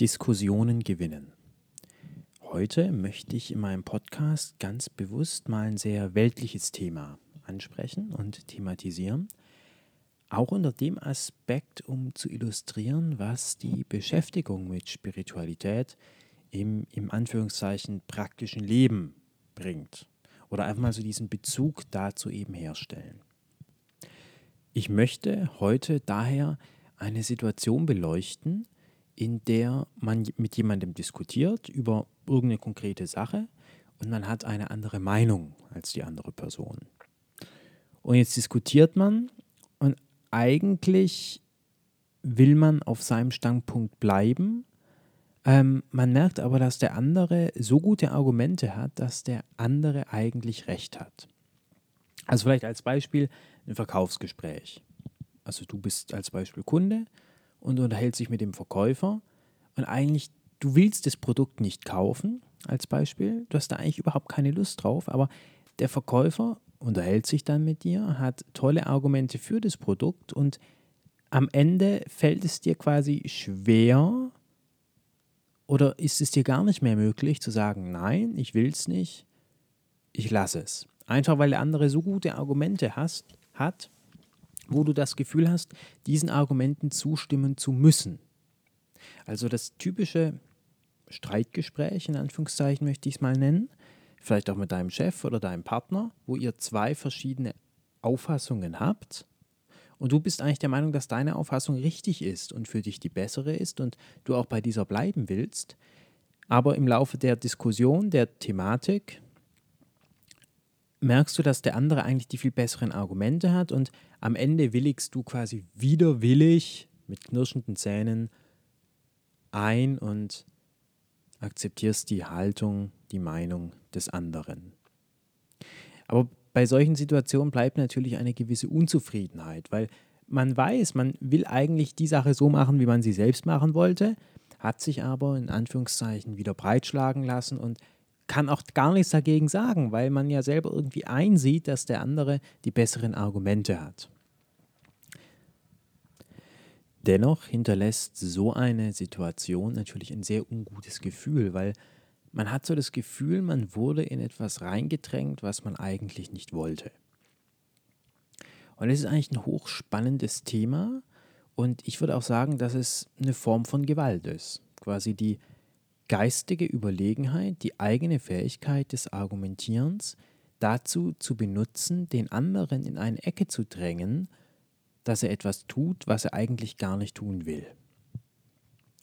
Diskussionen gewinnen. Heute möchte ich in meinem Podcast ganz bewusst mal ein sehr weltliches Thema ansprechen und thematisieren. Auch unter dem Aspekt, um zu illustrieren, was die Beschäftigung mit Spiritualität im, im Anführungszeichen praktischen Leben bringt. Oder einfach mal so diesen Bezug dazu eben herstellen. Ich möchte heute daher eine Situation beleuchten, in der man mit jemandem diskutiert über irgendeine konkrete Sache und man hat eine andere Meinung als die andere Person. Und jetzt diskutiert man und eigentlich will man auf seinem Standpunkt bleiben. Ähm, man merkt aber, dass der andere so gute Argumente hat, dass der andere eigentlich recht hat. Also vielleicht als Beispiel ein Verkaufsgespräch. Also du bist als Beispiel Kunde und unterhält sich mit dem Verkäufer. Und eigentlich, du willst das Produkt nicht kaufen, als Beispiel, du hast da eigentlich überhaupt keine Lust drauf, aber der Verkäufer unterhält sich dann mit dir, hat tolle Argumente für das Produkt und am Ende fällt es dir quasi schwer oder ist es dir gar nicht mehr möglich zu sagen, nein, ich will es nicht, ich lasse es. Einfach weil der andere so gute Argumente hast, hat, wo du das Gefühl hast, diesen Argumenten zustimmen zu müssen. Also das typische Streitgespräch, in Anführungszeichen möchte ich es mal nennen, vielleicht auch mit deinem Chef oder deinem Partner, wo ihr zwei verschiedene Auffassungen habt und du bist eigentlich der Meinung, dass deine Auffassung richtig ist und für dich die bessere ist und du auch bei dieser bleiben willst, aber im Laufe der Diskussion, der Thematik, merkst du, dass der andere eigentlich die viel besseren Argumente hat und am Ende willigst du quasi widerwillig mit knirschenden Zähnen ein und akzeptierst die Haltung, die Meinung des anderen. Aber bei solchen Situationen bleibt natürlich eine gewisse Unzufriedenheit, weil man weiß, man will eigentlich die Sache so machen, wie man sie selbst machen wollte, hat sich aber in Anführungszeichen wieder breitschlagen lassen und kann auch gar nichts dagegen sagen, weil man ja selber irgendwie einsieht, dass der andere die besseren Argumente hat. Dennoch hinterlässt so eine Situation natürlich ein sehr ungutes Gefühl, weil man hat so das Gefühl, man wurde in etwas reingedrängt, was man eigentlich nicht wollte. Und es ist eigentlich ein hochspannendes Thema und ich würde auch sagen, dass es eine Form von Gewalt ist. Quasi die geistige Überlegenheit, die eigene Fähigkeit des Argumentierens dazu zu benutzen, den anderen in eine Ecke zu drängen, dass er etwas tut, was er eigentlich gar nicht tun will.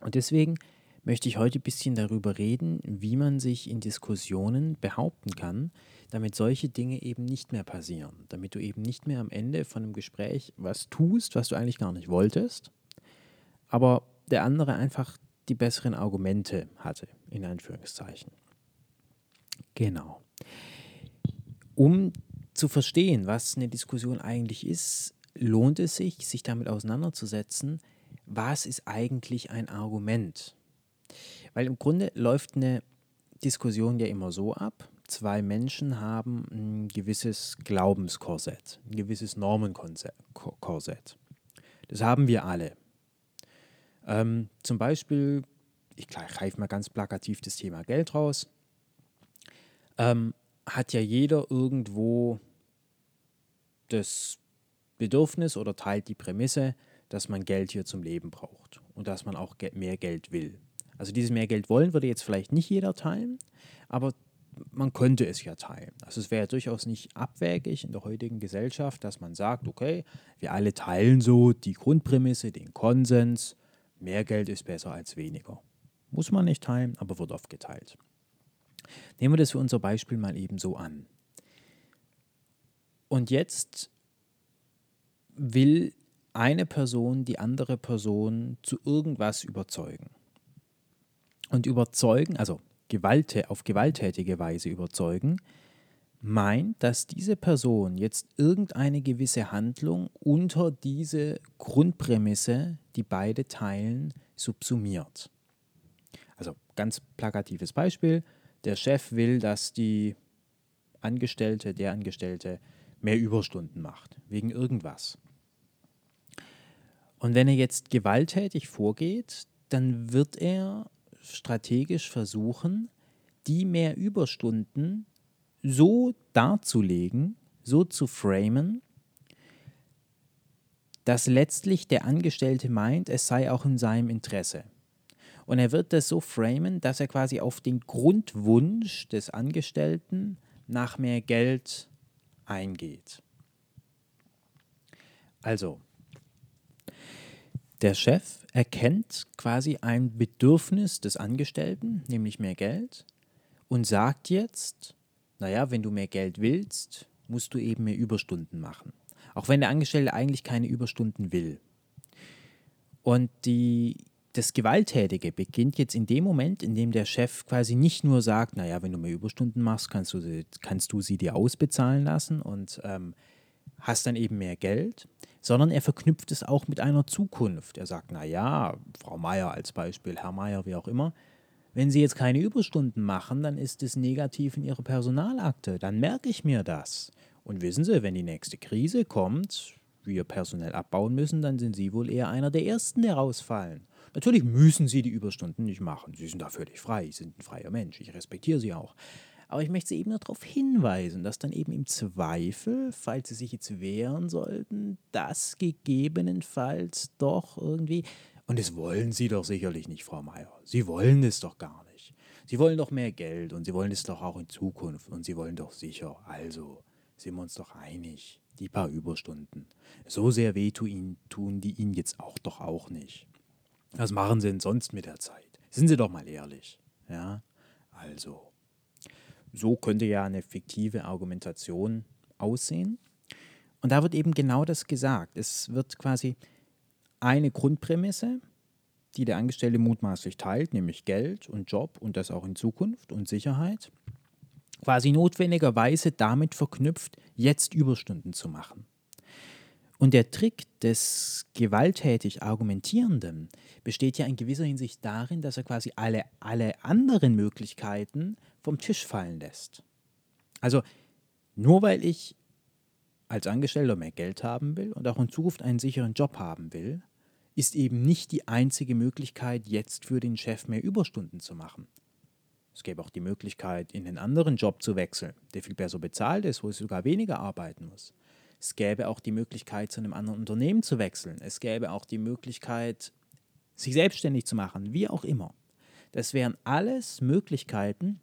Und deswegen möchte ich heute ein bisschen darüber reden, wie man sich in Diskussionen behaupten kann, damit solche Dinge eben nicht mehr passieren, damit du eben nicht mehr am Ende von einem Gespräch was tust, was du eigentlich gar nicht wolltest, aber der andere einfach die besseren Argumente hatte, in Anführungszeichen. Genau. Um zu verstehen, was eine Diskussion eigentlich ist, lohnt es sich, sich damit auseinanderzusetzen, was ist eigentlich ein Argument? Weil im Grunde läuft eine Diskussion ja immer so ab, zwei Menschen haben ein gewisses Glaubenskorsett, ein gewisses Normenkorsett. Das haben wir alle. Ähm, zum Beispiel, ich greife mal ganz plakativ das Thema Geld raus, ähm, hat ja jeder irgendwo das Bedürfnis oder teilt die Prämisse, dass man Geld hier zum Leben braucht und dass man auch mehr Geld will. Also dieses mehr Geld wollen würde jetzt vielleicht nicht jeder teilen, aber man könnte es ja teilen. Also es wäre ja durchaus nicht abwägig in der heutigen Gesellschaft, dass man sagt, okay, wir alle teilen so die Grundprämisse, den Konsens, mehr Geld ist besser als weniger. Muss man nicht teilen, aber wird oft geteilt. Nehmen wir das für unser Beispiel mal eben so an. Und jetzt will eine Person die andere Person zu irgendwas überzeugen. Und überzeugen, also Gewalt, auf gewalttätige Weise überzeugen, meint, dass diese Person jetzt irgendeine gewisse Handlung unter diese Grundprämisse, die beide teilen, subsumiert. Also ganz plakatives Beispiel, der Chef will, dass die Angestellte, der Angestellte mehr Überstunden macht, wegen irgendwas. Und wenn er jetzt gewalttätig vorgeht, dann wird er strategisch versuchen, die mehr Überstunden so darzulegen, so zu framen, dass letztlich der Angestellte meint, es sei auch in seinem Interesse. Und er wird das so framen, dass er quasi auf den Grundwunsch des Angestellten nach mehr Geld eingeht. Also, der Chef erkennt quasi ein Bedürfnis des Angestellten, nämlich mehr Geld, und sagt jetzt, naja, wenn du mehr Geld willst, musst du eben mehr Überstunden machen. Auch wenn der Angestellte eigentlich keine Überstunden will. Und die, das Gewalttätige beginnt jetzt in dem Moment, in dem der Chef quasi nicht nur sagt, naja, wenn du mehr Überstunden machst, kannst du sie, kannst du sie dir ausbezahlen lassen und ähm, hast dann eben mehr Geld, sondern er verknüpft es auch mit einer Zukunft. Er sagt, naja, Frau Meier als Beispiel, Herr Meier, wie auch immer, wenn Sie jetzt keine Überstunden machen, dann ist es negativ in Ihrer Personalakte, dann merke ich mir das. Und wissen Sie, wenn die nächste Krise kommt, wir personell abbauen müssen, dann sind Sie wohl eher einer der Ersten, der rausfallen. Natürlich müssen Sie die Überstunden nicht machen. Sie sind da völlig frei, Sie sind ein freier Mensch, ich respektiere Sie auch. Aber ich möchte Sie eben nur darauf hinweisen, dass dann eben im Zweifel, falls Sie sich jetzt wehren sollten, das gegebenenfalls doch irgendwie. Und das wollen Sie doch sicherlich nicht, Frau Meier. Sie wollen es doch gar nicht. Sie wollen doch mehr Geld und Sie wollen es doch auch in Zukunft und Sie wollen doch sicher. Also sind wir uns doch einig. Die paar Überstunden. So sehr weh tun die Ihnen jetzt auch doch auch nicht. Was machen Sie denn sonst mit der Zeit? Sind Sie doch mal ehrlich. Ja, also so könnte ja eine fiktive Argumentation aussehen. Und da wird eben genau das gesagt. Es wird quasi eine Grundprämisse, die der Angestellte mutmaßlich teilt, nämlich Geld und Job und das auch in Zukunft und Sicherheit, quasi notwendigerweise damit verknüpft, jetzt Überstunden zu machen. Und der Trick des gewalttätig Argumentierenden besteht ja in gewisser Hinsicht darin, dass er quasi alle, alle anderen Möglichkeiten vom Tisch fallen lässt. Also nur weil ich als Angestellter mehr Geld haben will und auch in Zukunft einen sicheren Job haben will, ist eben nicht die einzige Möglichkeit, jetzt für den Chef mehr Überstunden zu machen. Es gäbe auch die Möglichkeit, in einen anderen Job zu wechseln, der viel besser bezahlt ist, wo ich sogar weniger arbeiten muss. Es gäbe auch die Möglichkeit, zu einem anderen Unternehmen zu wechseln. Es gäbe auch die Möglichkeit, sich selbstständig zu machen, wie auch immer. Das wären alles Möglichkeiten,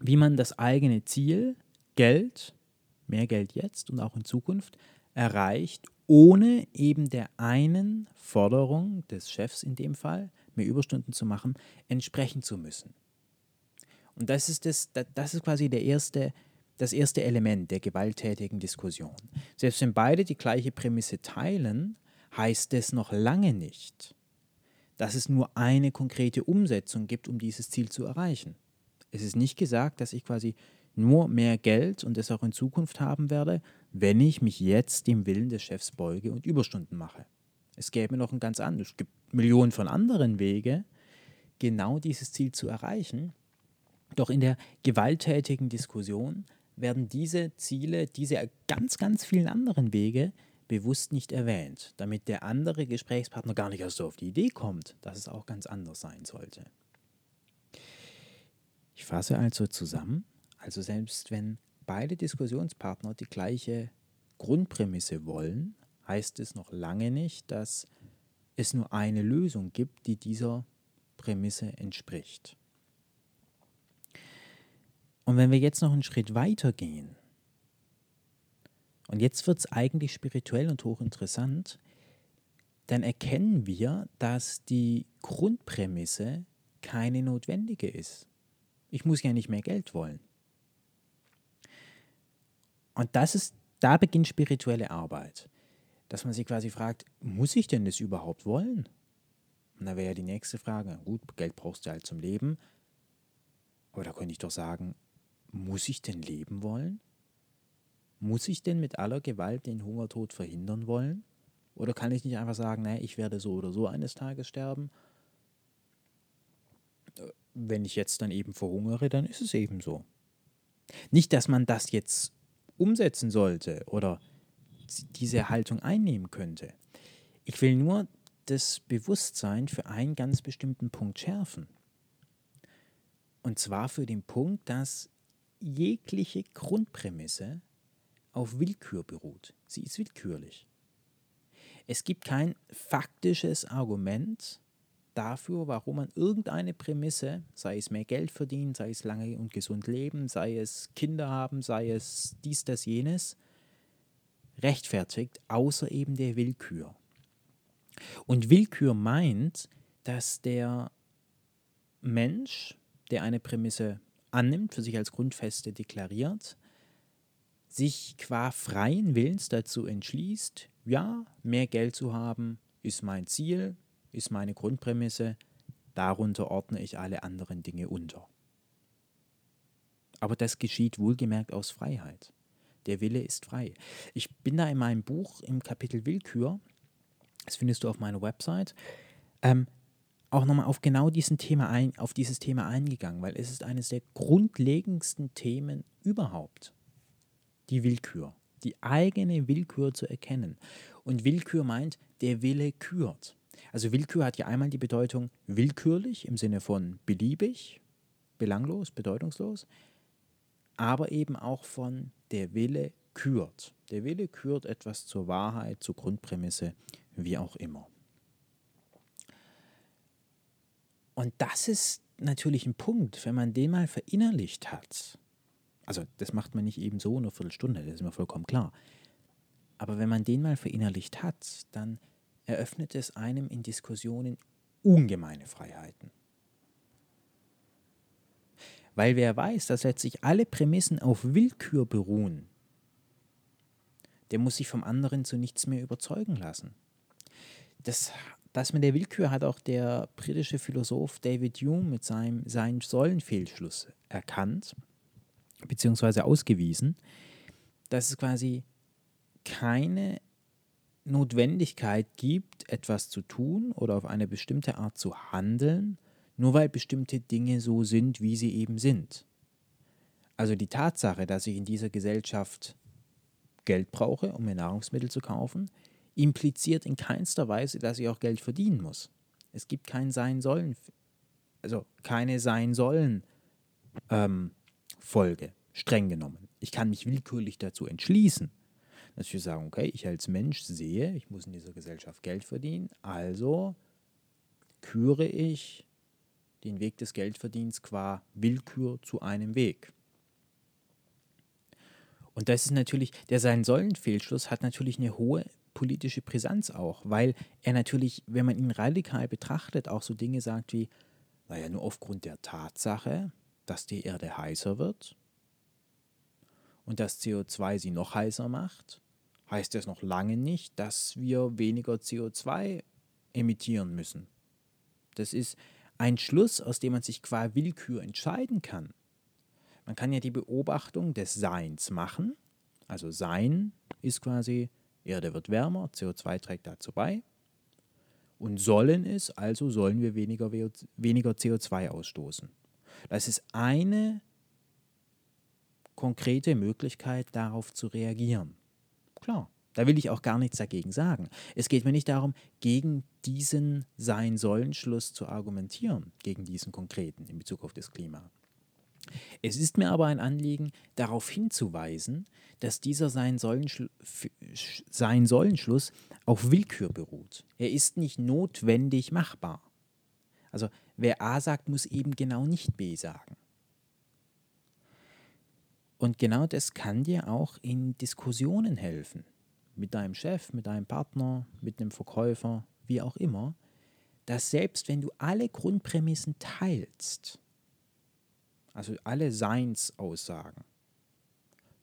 wie man das eigene Ziel, Geld, mehr Geld jetzt und auch in Zukunft, erreicht, ohne eben der einen Forderung des Chefs in dem Fall, mehr Überstunden zu machen, entsprechen zu müssen. Und das ist, das, das ist quasi der erste, das erste Element der gewalttätigen Diskussion. Selbst wenn beide die gleiche Prämisse teilen, heißt es noch lange nicht, dass es nur eine konkrete Umsetzung gibt, um dieses Ziel zu erreichen. Es ist nicht gesagt, dass ich quasi nur mehr Geld und es auch in Zukunft haben werde, wenn ich mich jetzt dem Willen des Chefs beuge und Überstunden mache. Es gäbe noch ein ganz anderes, es gibt Millionen von anderen Wege, genau dieses Ziel zu erreichen. Doch in der gewalttätigen Diskussion werden diese Ziele, diese ganz, ganz vielen anderen Wege bewusst nicht erwähnt, damit der andere Gesprächspartner gar nicht erst so auf die Idee kommt, dass es auch ganz anders sein sollte. Ich fasse also zusammen, also selbst wenn beide Diskussionspartner die gleiche Grundprämisse wollen, heißt es noch lange nicht, dass es nur eine Lösung gibt, die dieser Prämisse entspricht. Und wenn wir jetzt noch einen Schritt weiter gehen, und jetzt wird es eigentlich spirituell und hochinteressant, dann erkennen wir, dass die Grundprämisse keine notwendige ist. Ich muss ja nicht mehr Geld wollen. Und das ist, da beginnt spirituelle Arbeit. Dass man sich quasi fragt, muss ich denn das überhaupt wollen? Und da wäre ja die nächste Frage, gut, Geld brauchst du halt zum Leben. Aber da könnte ich doch sagen, muss ich denn leben wollen? Muss ich denn mit aller Gewalt den Hungertod verhindern wollen? Oder kann ich nicht einfach sagen, naja, ich werde so oder so eines Tages sterben wenn ich jetzt dann eben verhungere, dann ist es eben so. Nicht, dass man das jetzt umsetzen sollte oder diese Haltung einnehmen könnte. Ich will nur das Bewusstsein für einen ganz bestimmten Punkt schärfen. Und zwar für den Punkt, dass jegliche Grundprämisse auf Willkür beruht. Sie ist willkürlich. Es gibt kein faktisches Argument dafür, warum man irgendeine Prämisse, sei es mehr Geld verdienen, sei es lange und gesund leben, sei es Kinder haben, sei es dies, das, jenes, rechtfertigt, außer eben der Willkür. Und Willkür meint, dass der Mensch, der eine Prämisse annimmt, für sich als Grundfeste deklariert, sich qua freien Willens dazu entschließt, ja, mehr Geld zu haben, ist mein Ziel, ist meine Grundprämisse, darunter ordne ich alle anderen Dinge unter. Aber das geschieht wohlgemerkt aus Freiheit. Der Wille ist frei. Ich bin da in meinem Buch im Kapitel Willkür, das findest du auf meiner Website, ähm, auch nochmal auf genau diesen Thema ein, auf dieses Thema eingegangen, weil es ist eines der grundlegendsten Themen überhaupt. Die Willkür. Die eigene Willkür zu erkennen. Und Willkür meint, der Wille kürt. Also Willkür hat ja einmal die Bedeutung willkürlich im Sinne von beliebig, belanglos, bedeutungslos, aber eben auch von der Wille kürt. Der Wille kürt etwas zur Wahrheit, zur Grundprämisse, wie auch immer. Und das ist natürlich ein Punkt, wenn man den mal verinnerlicht hat. Also das macht man nicht eben so in einer Viertelstunde, das ist mir vollkommen klar. Aber wenn man den mal verinnerlicht hat, dann eröffnet es einem in Diskussionen ungemeine Freiheiten. Weil wer weiß, dass letztlich alle Prämissen auf Willkür beruhen, der muss sich vom anderen zu nichts mehr überzeugen lassen. Das das mit der Willkür hat auch der britische Philosoph David Hume mit seinem, seinem Säulenfehlschluss erkannt, beziehungsweise ausgewiesen, dass es quasi keine Notwendigkeit gibt, etwas zu tun oder auf eine bestimmte Art zu handeln, nur weil bestimmte Dinge so sind, wie sie eben sind. Also die Tatsache, dass ich in dieser Gesellschaft Geld brauche, um mir Nahrungsmittel zu kaufen, impliziert in keinster Weise, dass ich auch Geld verdienen muss. Es gibt kein Sein sollen, also keine Sein sollen ähm, Folge, streng genommen. Ich kann mich willkürlich dazu entschließen, dass ich sage, okay, ich als Mensch sehe, ich muss in dieser Gesellschaft Geld verdienen, also küre ich den Weg des Geldverdienens qua Willkür zu einem Weg. Und das ist natürlich, der Sein-Sollen-Fehlschluss hat natürlich eine hohe politische Brisanz auch, weil er natürlich, wenn man ihn radikal betrachtet, auch so Dinge sagt wie, naja, nur aufgrund der Tatsache, dass die Erde heißer wird und das CO2 sie noch heißer macht, heißt das noch lange nicht, dass wir weniger CO2 emittieren müssen. Das ist ein Schluss, aus dem man sich qua Willkür entscheiden kann. Man kann ja die Beobachtung des Seins machen. Also Sein ist quasi Erde wird wärmer, CO2 trägt dazu bei. Und sollen es, also sollen wir weniger, weniger CO2 ausstoßen. Das ist eine konkrete Möglichkeit, darauf zu reagieren. Klar, da will ich auch gar nichts dagegen sagen. Es geht mir nicht darum, gegen diesen Sein-Sollen-Schluss zu argumentieren, gegen diesen konkreten in Bezug auf das Klima. Es ist mir aber ein Anliegen, darauf hinzuweisen, dass dieser Sein-Sollen-Schluss auf Willkür beruht. Er ist nicht notwendig machbar. Also wer A sagt, muss eben genau nicht B sagen. Und genau das kann dir auch in Diskussionen helfen. Mit deinem Chef, mit deinem Partner, mit einem Verkäufer, wie auch immer, dass selbst wenn du alle Grundprämissen teilst, also alle Seinsaussagen,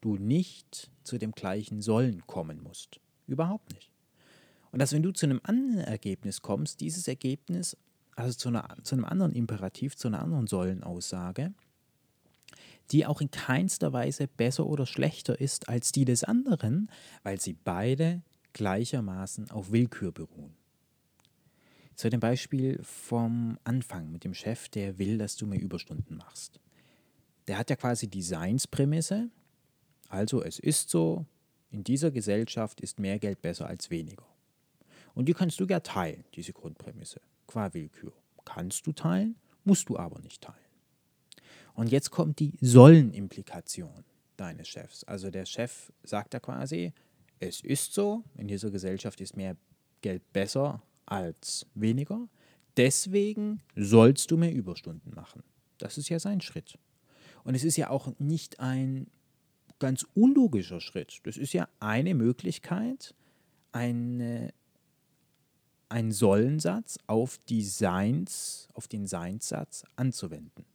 du nicht zu dem gleichen Sollen kommen musst. Überhaupt nicht. Und dass wenn du zu einem anderen Ergebnis kommst, dieses Ergebnis, also zu, einer, zu einem anderen Imperativ, zu einer anderen Sollenaussage, die auch in keinster Weise besser oder schlechter ist als die des anderen, weil sie beide gleichermaßen auf Willkür beruhen. Zu dem Beispiel vom Anfang mit dem Chef, der will, dass du mehr Überstunden machst der hat ja quasi die Seinsprämisse. Also es ist so, in dieser Gesellschaft ist mehr Geld besser als weniger. Und die kannst du ja teilen, diese Grundprämisse, qua Willkür. Kannst du teilen, musst du aber nicht teilen. Und jetzt kommt die Sollen-Implikation deines Chefs. Also der Chef sagt da quasi, es ist so, in dieser Gesellschaft ist mehr Geld besser als weniger. Deswegen sollst du mehr Überstunden machen. Das ist ja sein Schritt. Und es ist ja auch nicht ein ganz unlogischer Schritt. Das ist ja eine Möglichkeit, eine, einen Sollensatz auf, die Seins, auf den Seinssatz anzuwenden.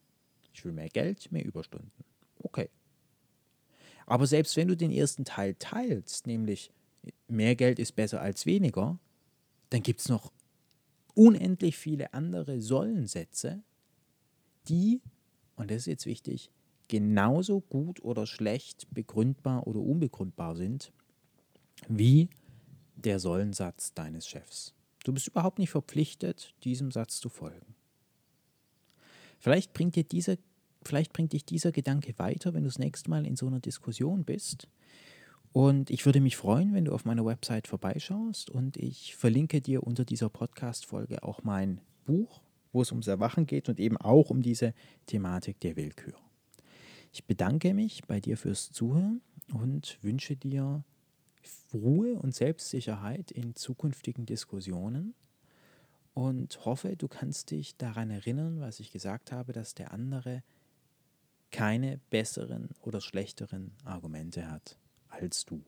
Ich will mehr Geld, mehr Überstunden. Okay. Aber selbst wenn du den ersten Teil teilst, nämlich mehr Geld ist besser als weniger, dann gibt es noch unendlich viele andere Sollensätze, die, und das ist jetzt wichtig, genauso gut oder schlecht begründbar oder unbegründbar sind wie der Sollensatz deines Chefs. Du bist überhaupt nicht verpflichtet, diesem Satz zu folgen. Vielleicht bringt, dir dieser, vielleicht bringt dich dieser Gedanke weiter, wenn du das nächste Mal in so einer Diskussion bist. Und ich würde mich freuen, wenn du auf meiner Website vorbeischaust und ich verlinke dir unter dieser Podcast-Folge auch mein Buch, wo es ums Erwachen geht und eben auch um diese Thematik der Willkür. Ich bedanke mich bei dir fürs Zuhören und wünsche dir Ruhe und Selbstsicherheit in zukünftigen Diskussionen und hoffe, du kannst dich daran erinnern, was ich gesagt habe, dass der andere keine besseren oder schlechteren Argumente hat als du.